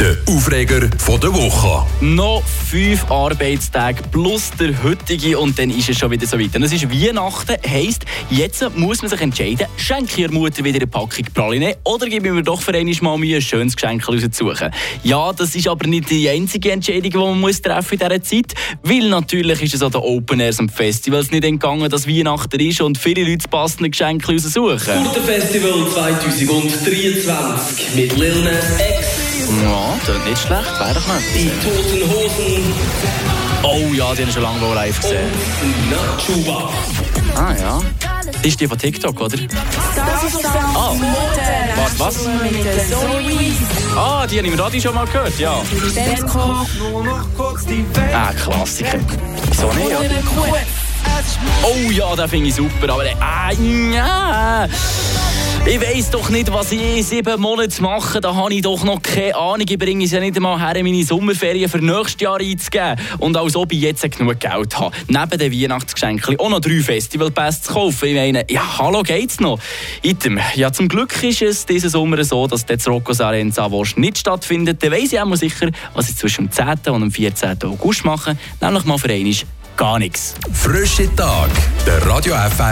Der Aufreger von der Woche. Noch fünf Arbeitstage plus der heutige und dann ist es schon wieder so weit. Und es ist Weihnachten, heisst, jetzt muss man sich entscheiden, schenke ich ihrer Mutter wieder eine Packung Praline oder gebe ich mir doch für einmal mal Mühe, ein schönes Geschenk rauszusuchen. Ja, das ist aber nicht die einzige Entscheidung, die man muss treffen in dieser Zeit, weil natürlich ist es an den Open Airs und Festivals nicht entgangen, dass Weihnachten ist und viele Leute das passende Geschenk raussuchen. Festival 2023 mit Lil Nas X, Ja, das ist nicht schlecht, wäre doch mal die. Toten Hosen Oh ja, die habe ich schon lange live gesehen. Nachuba. Ah ja. Das ist die von TikTok, oder? Ah, warte, was? Ah, die habe ich im Radio schon mal gehört, ja. Ah, Klassiker. Wieso nicht, oder? Oh ja, den finde ich super, aber ah, ja. Ich weiss doch nicht, was ich in sieben Monaten mache. Da habe ich doch noch keine Ahnung. Ich bringe es ja nicht einmal her, meine Sommerferien für nächstes Jahr einzugeben. Und als ob ich jetzt genug Geld habe, neben den Weihnachtsgeschenken auch noch drei Festivalpässe zu kaufen. Ich meine, ja, hallo, geht's noch? Item, ja, zum Glück ist es diesen Sommer so, dass der Rocco in Savosch nicht stattfindet. Dann weiss ich auch mal sicher, was ich zwischen dem 10. und dem 14. August mache. Nämlich mal für einmal gar nichts. Frische Tag. Der Radio FR